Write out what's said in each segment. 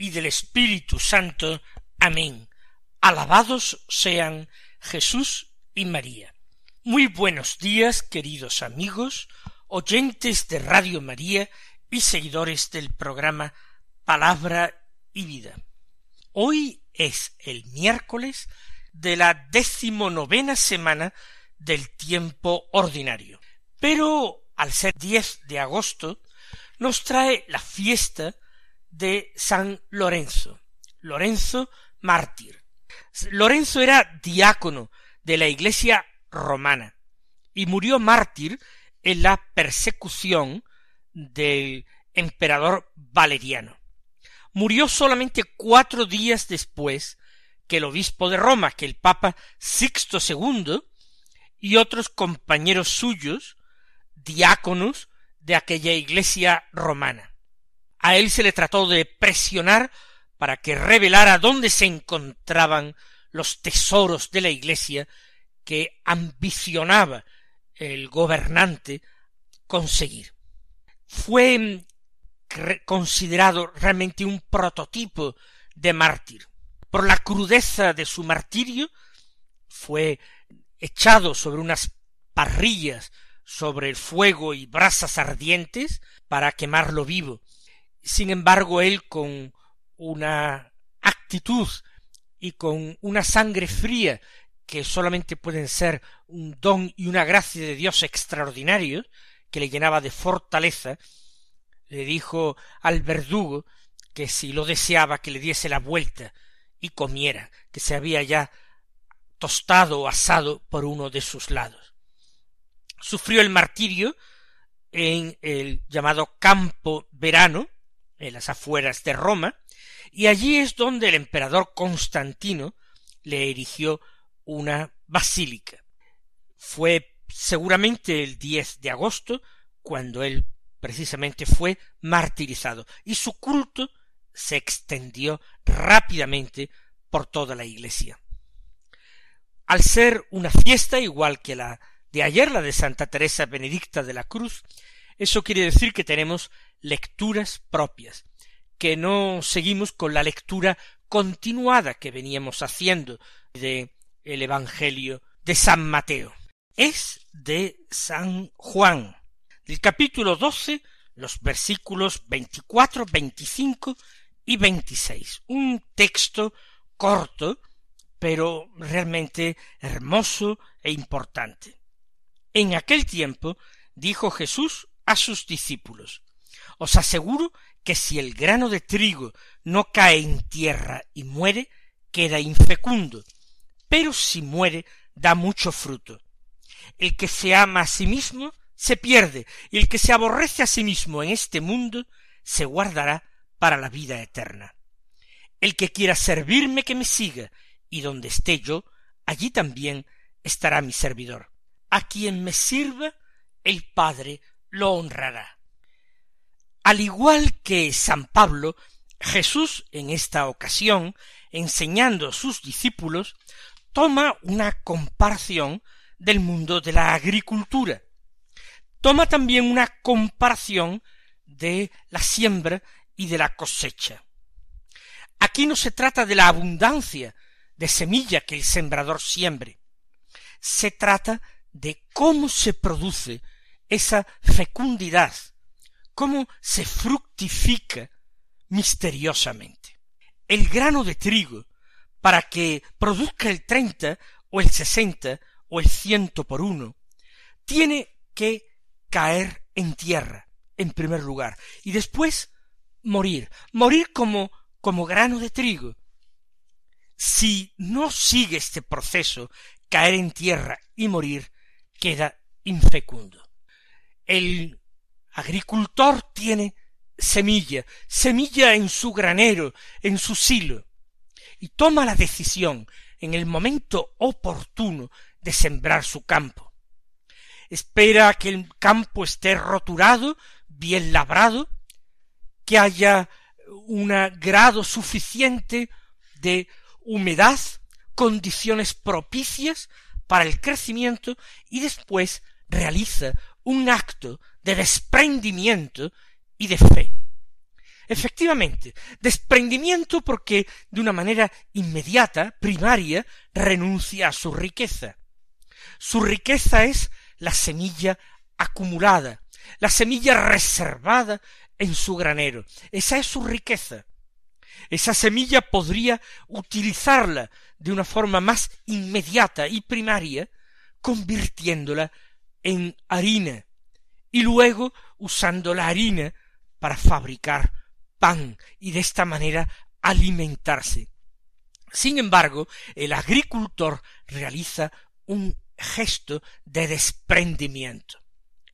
y del Espíritu Santo. Amén. Alabados sean Jesús y María. Muy buenos días, queridos amigos, oyentes de Radio María y seguidores del programa Palabra y Vida. Hoy es el miércoles de la decimonovena semana del tiempo ordinario. Pero al ser 10 de agosto, nos trae la fiesta de San Lorenzo, Lorenzo mártir. Lorenzo era diácono de la iglesia romana y murió mártir en la persecución del emperador Valeriano. Murió solamente cuatro días después que el obispo de Roma, que el papa Sixto II y otros compañeros suyos, diáconos, de aquella iglesia romana. A él se le trató de presionar para que revelara dónde se encontraban los tesoros de la iglesia que ambicionaba el gobernante conseguir. Fue mm, considerado realmente un prototipo de mártir. Por la crudeza de su martirio, fue echado sobre unas parrillas sobre el fuego y brasas ardientes para quemarlo vivo. Sin embargo, él con una actitud y con una sangre fría que solamente pueden ser un don y una gracia de Dios extraordinario, que le llenaba de fortaleza, le dijo al verdugo que si lo deseaba que le diese la vuelta y comiera, que se había ya tostado o asado por uno de sus lados. Sufrió el martirio en el llamado campo verano, en las afueras de Roma, y allí es donde el emperador Constantino le erigió una basílica. Fue seguramente el 10 de agosto cuando él precisamente fue martirizado, y su culto se extendió rápidamente por toda la iglesia. Al ser una fiesta igual que la de ayer, la de Santa Teresa Benedicta de la Cruz, eso quiere decir que tenemos lecturas propias, que no seguimos con la lectura continuada que veníamos haciendo de el Evangelio de San Mateo. Es de San Juan, del capítulo doce, los versículos veinticuatro, veinticinco y veintiséis. Un texto corto, pero realmente hermoso e importante. En aquel tiempo dijo Jesús a sus discípulos Os aseguro que si el grano de trigo no cae en tierra y muere, queda infecundo, pero si muere, da mucho fruto. El que se ama a sí mismo se pierde, y el que se aborrece a sí mismo en este mundo se guardará para la vida eterna. El que quiera servirme que me siga, y donde esté yo, allí también estará mi servidor a quien me sirva, el Padre lo honrará. Al igual que San Pablo, Jesús en esta ocasión, enseñando a sus discípulos, toma una comparación del mundo de la agricultura. Toma también una comparación de la siembra y de la cosecha. Aquí no se trata de la abundancia de semilla que el sembrador siembre. Se trata de cómo se produce esa fecundidad, cómo se fructifica misteriosamente. El grano de trigo, para que produzca el treinta o el sesenta o el ciento por uno, tiene que caer en tierra, en primer lugar, y después morir, morir como, como grano de trigo. Si no sigue este proceso, caer en tierra y morir, queda infecundo. El agricultor tiene semilla, semilla en su granero, en su silo, y toma la decisión en el momento oportuno de sembrar su campo. Espera que el campo esté roturado, bien labrado, que haya un grado suficiente de humedad, condiciones propicias para el crecimiento y después realiza un acto de desprendimiento y de fe. Efectivamente, desprendimiento porque de una manera inmediata, primaria, renuncia a su riqueza. Su riqueza es la semilla acumulada, la semilla reservada en su granero. Esa es su riqueza. Esa semilla podría utilizarla de una forma más inmediata y primaria, convirtiéndola en harina, y luego usando la harina para fabricar pan y de esta manera alimentarse. Sin embargo, el agricultor realiza un gesto de desprendimiento.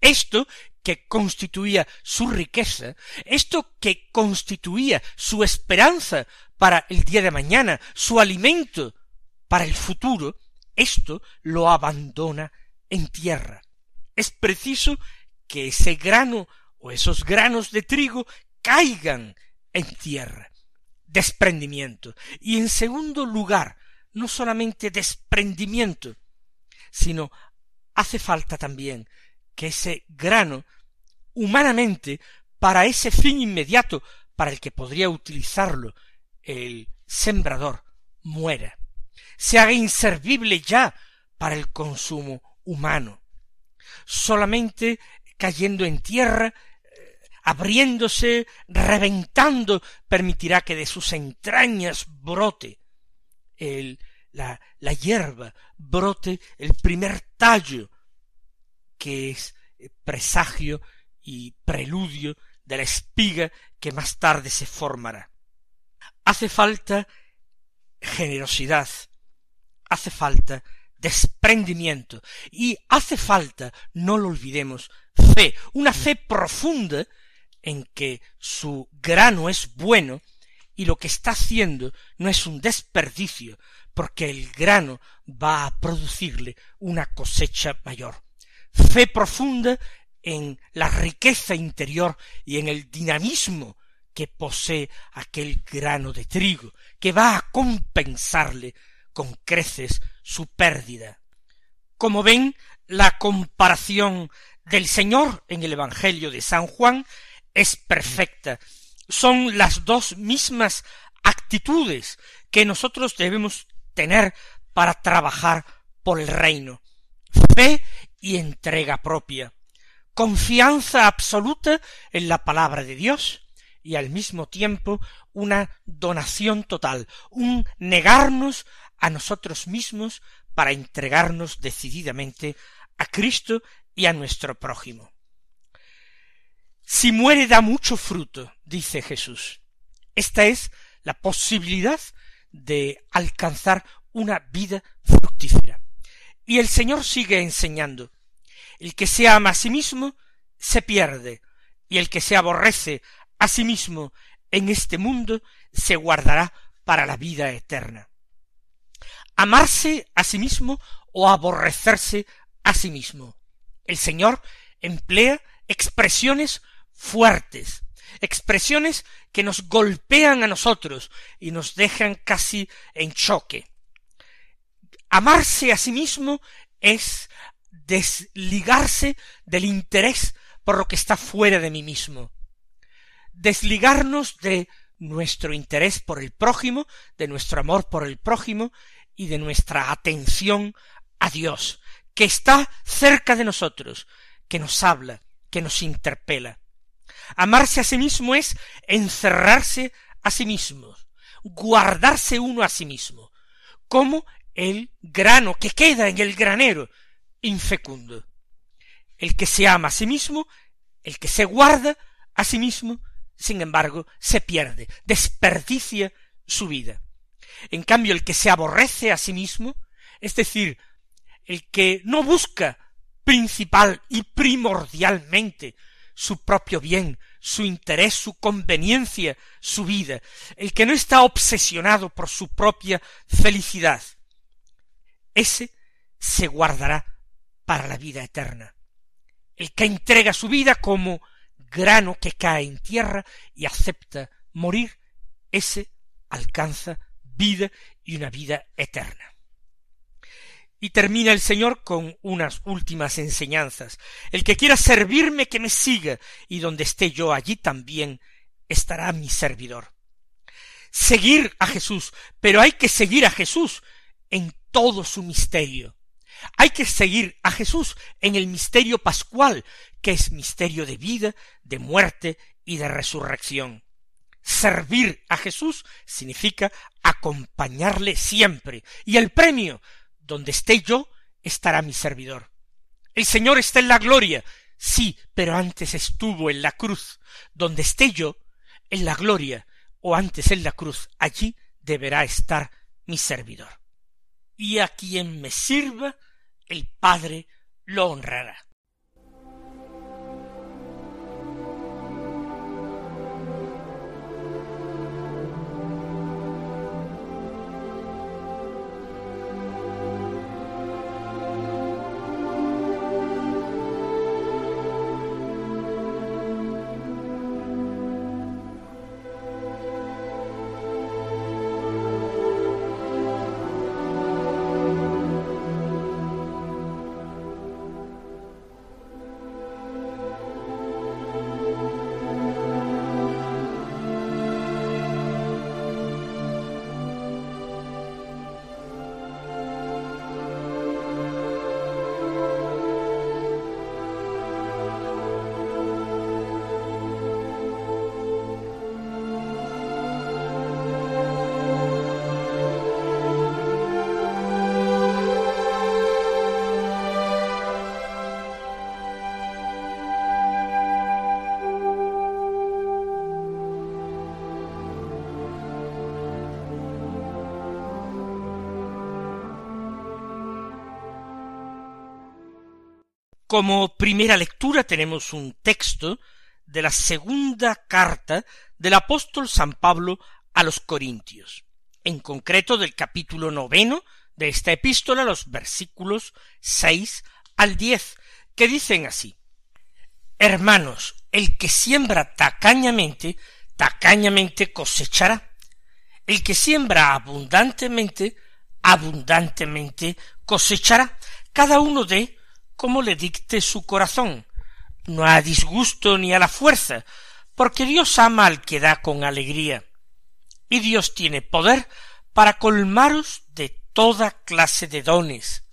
Esto que constituía su riqueza, esto que constituía su esperanza para el día de mañana, su alimento para el futuro, esto lo abandona en tierra. Es preciso que ese grano o esos granos de trigo caigan en tierra. Desprendimiento. Y en segundo lugar, no solamente desprendimiento, sino hace falta también que ese grano, humanamente, para ese fin inmediato para el que podría utilizarlo el sembrador, muera, se haga inservible ya para el consumo humano. Solamente cayendo en tierra, eh, abriéndose, reventando, permitirá que de sus entrañas brote el, la, la hierba, brote el primer tallo, que es eh, presagio y preludio de la espiga que más tarde se formará. Hace falta generosidad, hace falta desprendimiento y hace falta, no lo olvidemos, fe, una fe profunda en que su grano es bueno y lo que está haciendo no es un desperdicio, porque el grano va a producirle una cosecha mayor. Fe profunda en la riqueza interior y en el dinamismo que posee aquel grano de trigo, que va a compensarle con creces su pérdida. Como ven, la comparación del Señor en el Evangelio de San Juan es perfecta. Son las dos mismas actitudes que nosotros debemos tener para trabajar por el reino. Fe y entrega propia. Confianza absoluta en la palabra de Dios y al mismo tiempo una donación total, un negarnos a nosotros mismos para entregarnos decididamente a Cristo y a nuestro prójimo. Si muere da mucho fruto, dice Jesús. Esta es la posibilidad de alcanzar una vida fructífera. Y el Señor sigue enseñando. El que se ama a sí mismo se pierde, y el que se aborrece a sí mismo en este mundo se guardará para la vida eterna. Amarse a sí mismo o aborrecerse a sí mismo. El Señor emplea expresiones fuertes, expresiones que nos golpean a nosotros y nos dejan casi en choque. Amarse a sí mismo es desligarse del interés por lo que está fuera de mí mismo, desligarnos de nuestro interés por el prójimo, de nuestro amor por el prójimo y de nuestra atención a Dios, que está cerca de nosotros, que nos habla, que nos interpela. Amarse a sí mismo es encerrarse a sí mismo, guardarse uno a sí mismo, como el grano que queda en el granero, infecundo. El que se ama a sí mismo, el que se guarda a sí mismo, sin embargo, se pierde, desperdicia su vida. En cambio, el que se aborrece a sí mismo, es decir, el que no busca principal y primordialmente su propio bien, su interés, su conveniencia, su vida, el que no está obsesionado por su propia felicidad, ese se guardará para la vida eterna. El que entrega su vida como grano que cae en tierra y acepta morir, ese alcanza vida y una vida eterna. Y termina el Señor con unas últimas enseñanzas. El que quiera servirme, que me siga, y donde esté yo, allí también estará mi servidor. Seguir a Jesús, pero hay que seguir a Jesús en todo su misterio. Hay que seguir a Jesús en el misterio pascual, que es misterio de vida, de muerte y de resurrección. Servir a Jesús significa acompañarle siempre, y el premio donde esté yo, estará mi servidor. El Señor está en la gloria, sí, pero antes estuvo en la cruz. Donde esté yo, en la gloria, o antes en la cruz, allí deberá estar mi servidor. Y a quien me sirva, el Padre lo honrará. Como primera lectura tenemos un texto de la segunda carta del apóstol San Pablo a los Corintios, en concreto del capítulo noveno de esta epístola, los versículos seis al diez, que dicen así Hermanos, el que siembra tacañamente, tacañamente cosechará. El que siembra abundantemente, abundantemente cosechará. Cada uno de como le dicte su corazón, no a disgusto ni a la fuerza, porque Dios ama al que da con alegría, y Dios tiene poder para colmaros de toda clase de dones,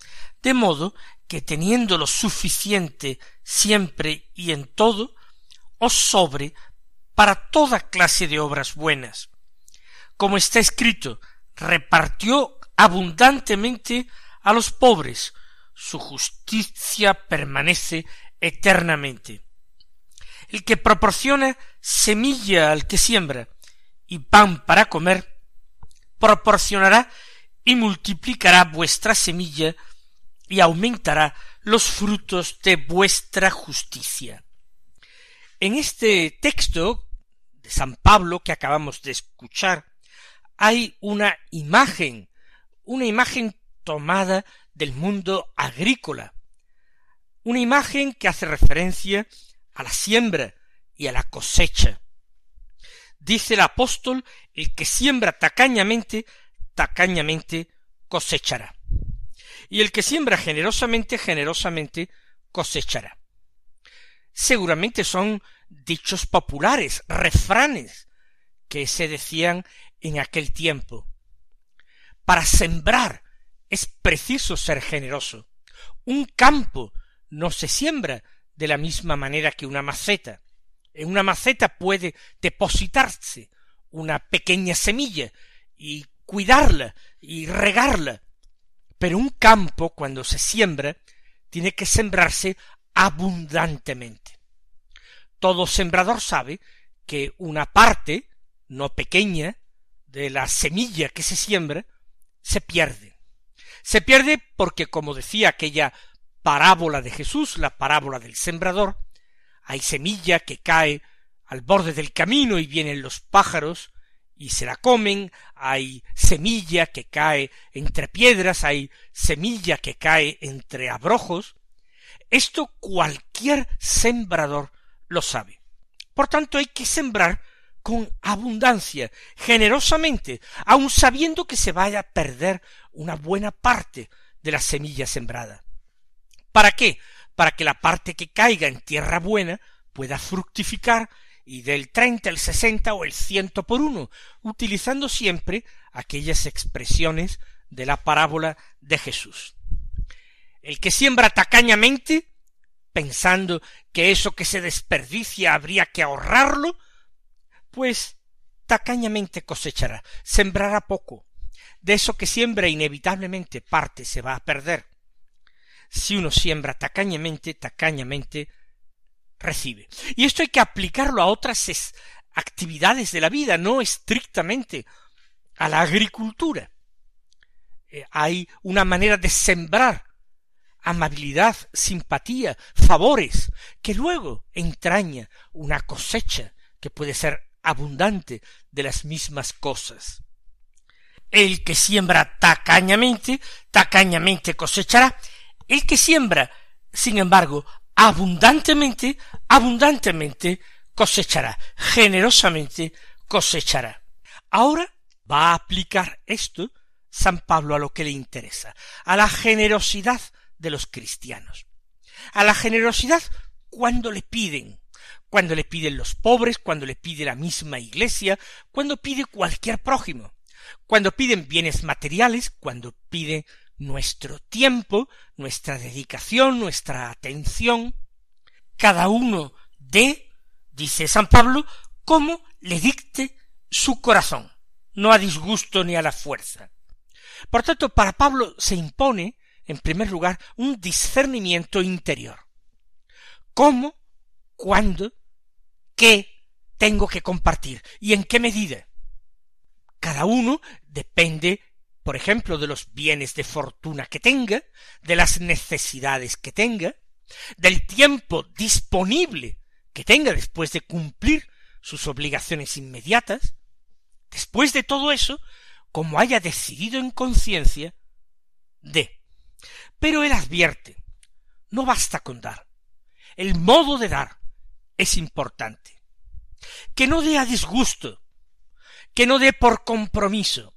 de modo que teniendo lo suficiente siempre y en todo, os sobre para toda clase de obras buenas. Como está escrito, repartió abundantemente a los pobres, su justicia permanece eternamente. El que proporciona semilla al que siembra y pan para comer, proporcionará y multiplicará vuestra semilla y aumentará los frutos de vuestra justicia. En este texto de San Pablo que acabamos de escuchar, hay una imagen, una imagen tomada del mundo agrícola. Una imagen que hace referencia a la siembra y a la cosecha. Dice el apóstol, el que siembra tacañamente, tacañamente cosechará. Y el que siembra generosamente, generosamente cosechará. Seguramente son dichos populares, refranes, que se decían en aquel tiempo. Para sembrar es preciso ser generoso. Un campo no se siembra de la misma manera que una maceta. En una maceta puede depositarse una pequeña semilla y cuidarla y regarla. Pero un campo, cuando se siembra, tiene que sembrarse abundantemente. Todo sembrador sabe que una parte, no pequeña, de la semilla que se siembra, se pierde. Se pierde porque, como decía aquella parábola de Jesús, la parábola del sembrador, hay semilla que cae al borde del camino y vienen los pájaros y se la comen, hay semilla que cae entre piedras, hay semilla que cae entre abrojos. Esto cualquier sembrador lo sabe. Por tanto, hay que sembrar con abundancia, generosamente, aun sabiendo que se vaya a perder una buena parte de la semilla sembrada. ¿Para qué? Para que la parte que caiga en tierra buena pueda fructificar y del treinta, el sesenta o el ciento por uno, utilizando siempre aquellas expresiones de la parábola de Jesús. El que siembra tacañamente, pensando que eso que se desperdicia habría que ahorrarlo, pues tacañamente cosechará, sembrará poco. De eso que siembra inevitablemente parte se va a perder. Si uno siembra tacañamente, tacañamente recibe. Y esto hay que aplicarlo a otras actividades de la vida, no estrictamente a la agricultura. Eh, hay una manera de sembrar amabilidad, simpatía, favores, que luego entraña una cosecha que puede ser abundante de las mismas cosas. El que siembra tacañamente, tacañamente cosechará. El que siembra, sin embargo, abundantemente, abundantemente cosechará, generosamente cosechará. Ahora va a aplicar esto San Pablo a lo que le interesa, a la generosidad de los cristianos. A la generosidad cuando le piden, cuando le piden los pobres, cuando le pide la misma iglesia, cuando pide cualquier prójimo, cuando piden bienes materiales, cuando pide nuestro tiempo, nuestra dedicación, nuestra atención, cada uno de, dice San Pablo, como le dicte su corazón, no a disgusto ni a la fuerza. Por tanto, para Pablo se impone, en primer lugar, un discernimiento interior. ¿Cómo, cuándo, qué tengo que compartir y en qué medida? Cada uno depende por ejemplo, de los bienes de fortuna que tenga, de las necesidades que tenga, del tiempo disponible que tenga después de cumplir sus obligaciones inmediatas, después de todo eso, como haya decidido en conciencia, de. Pero él advierte, no basta con dar, el modo de dar es importante. Que no dé a disgusto, que no dé por compromiso,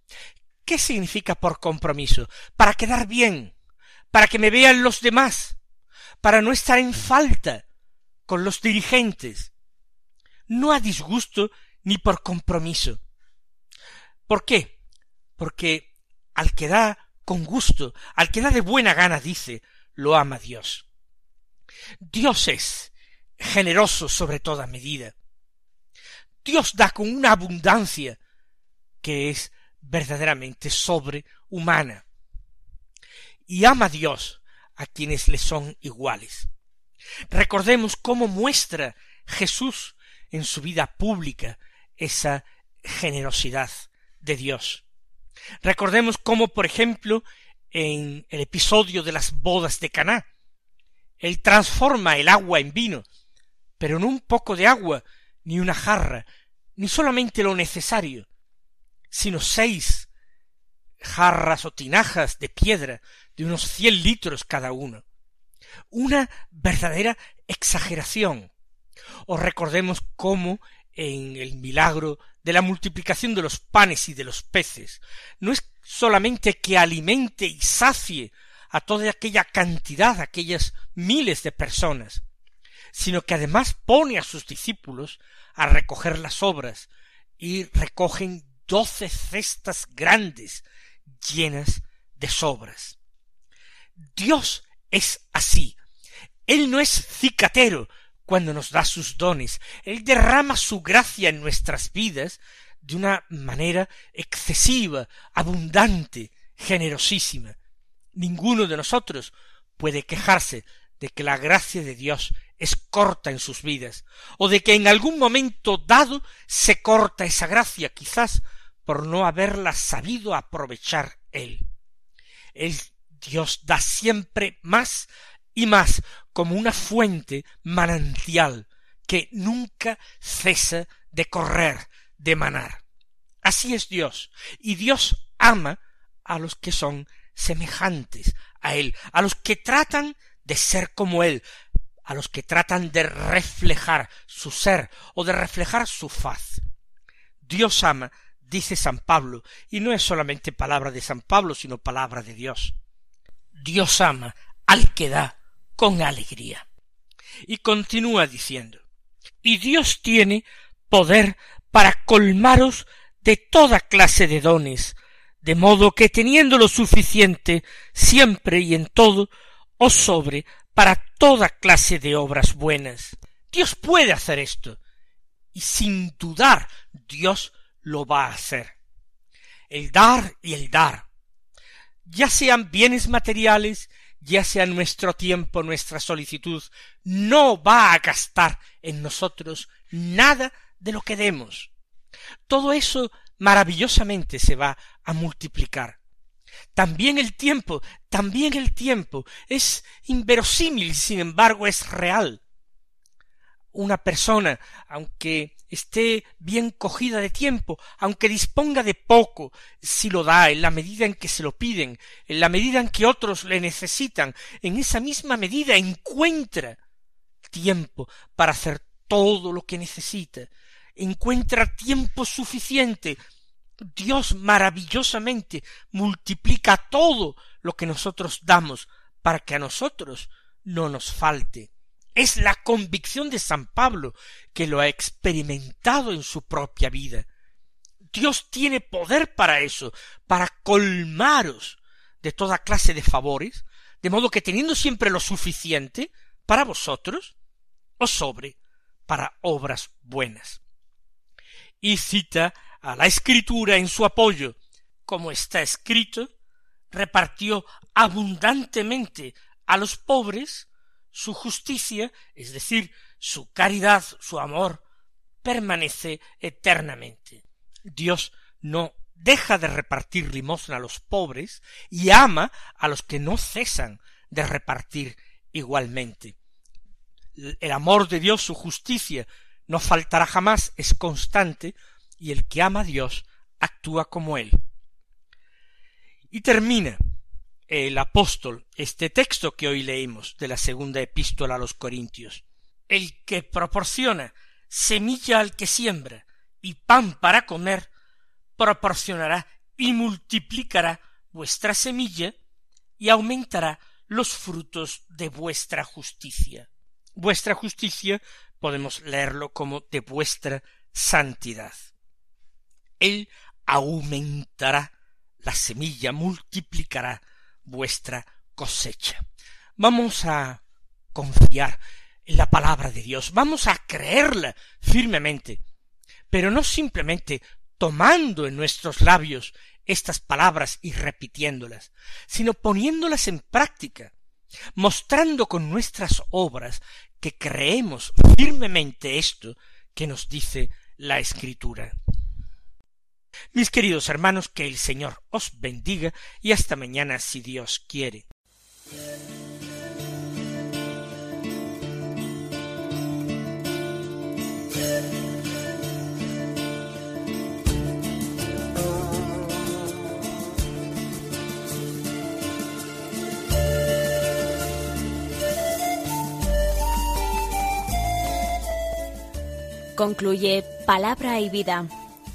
¿Qué significa por compromiso? Para quedar bien, para que me vean los demás, para no estar en falta con los dirigentes, no a disgusto ni por compromiso. ¿Por qué? Porque al que da con gusto, al que da de buena gana, dice, lo ama Dios. Dios es generoso sobre toda medida. Dios da con una abundancia que es verdaderamente sobrehumana. Y ama a Dios a quienes le son iguales. Recordemos cómo muestra Jesús en su vida pública esa generosidad de Dios. Recordemos cómo, por ejemplo, en el episodio de las bodas de Caná, él transforma el agua en vino, pero no un poco de agua, ni una jarra, ni solamente lo necesario, sino seis jarras o tinajas de piedra de unos cien litros cada uno. Una verdadera exageración. O recordemos cómo en el milagro de la multiplicación de los panes y de los peces no es solamente que alimente y sacie a toda aquella cantidad, aquellas miles de personas, sino que además pone a sus discípulos a recoger las obras y recogen doce cestas grandes llenas de sobras. Dios es así. Él no es cicatero cuando nos da sus dones. Él derrama su gracia en nuestras vidas de una manera excesiva, abundante, generosísima. Ninguno de nosotros puede quejarse de que la gracia de Dios es corta en sus vidas, o de que en algún momento dado se corta esa gracia, quizás por no haberla sabido aprovechar él. El Dios da siempre más y más como una fuente manantial que nunca cesa de correr, de manar. Así es Dios, y Dios ama a los que son semejantes a Él, a los que tratan de ser como Él, a los que tratan de reflejar su ser o de reflejar su faz. Dios ama, dice San Pablo, y no es solamente palabra de San Pablo, sino palabra de Dios. Dios ama al que da con alegría. Y continúa diciendo, y Dios tiene poder para colmaros de toda clase de dones, de modo que teniendo lo suficiente siempre y en todo, os sobre para toda clase de obras buenas. Dios puede hacer esto, y sin dudar Dios lo va a hacer. El dar y el dar, ya sean bienes materiales, ya sea nuestro tiempo, nuestra solicitud, no va a gastar en nosotros nada de lo que demos. Todo eso maravillosamente se va a multiplicar. También el tiempo, también el tiempo es inverosímil, sin embargo es real. Una persona, aunque esté bien cogida de tiempo, aunque disponga de poco, si lo da en la medida en que se lo piden, en la medida en que otros le necesitan, en esa misma medida encuentra tiempo para hacer todo lo que necesita, encuentra tiempo suficiente. Dios maravillosamente multiplica todo lo que nosotros damos para que a nosotros no nos falte. Es la convicción de San Pablo que lo ha experimentado en su propia vida. Dios tiene poder para eso, para colmaros de toda clase de favores, de modo que teniendo siempre lo suficiente para vosotros, os sobre para obras buenas. Y cita a la escritura en su apoyo, como está escrito, repartió abundantemente a los pobres su justicia, es decir, su caridad, su amor, permanece eternamente. Dios no deja de repartir limosna a los pobres y ama a los que no cesan de repartir igualmente. El amor de Dios, su justicia, no faltará jamás, es constante, y el que ama a Dios actúa como él. Y termina el apóstol este texto que hoy leímos de la segunda epístola a los Corintios. El que proporciona semilla al que siembra y pan para comer, proporcionará y multiplicará vuestra semilla y aumentará los frutos de vuestra justicia. Vuestra justicia podemos leerlo como de vuestra santidad. Él aumentará la semilla, multiplicará vuestra cosecha. Vamos a confiar en la palabra de Dios, vamos a creerla firmemente, pero no simplemente tomando en nuestros labios estas palabras y repitiéndolas, sino poniéndolas en práctica, mostrando con nuestras obras que creemos firmemente esto que nos dice la Escritura. Mis queridos hermanos, que el Señor os bendiga y hasta mañana si Dios quiere. Concluye Palabra y Vida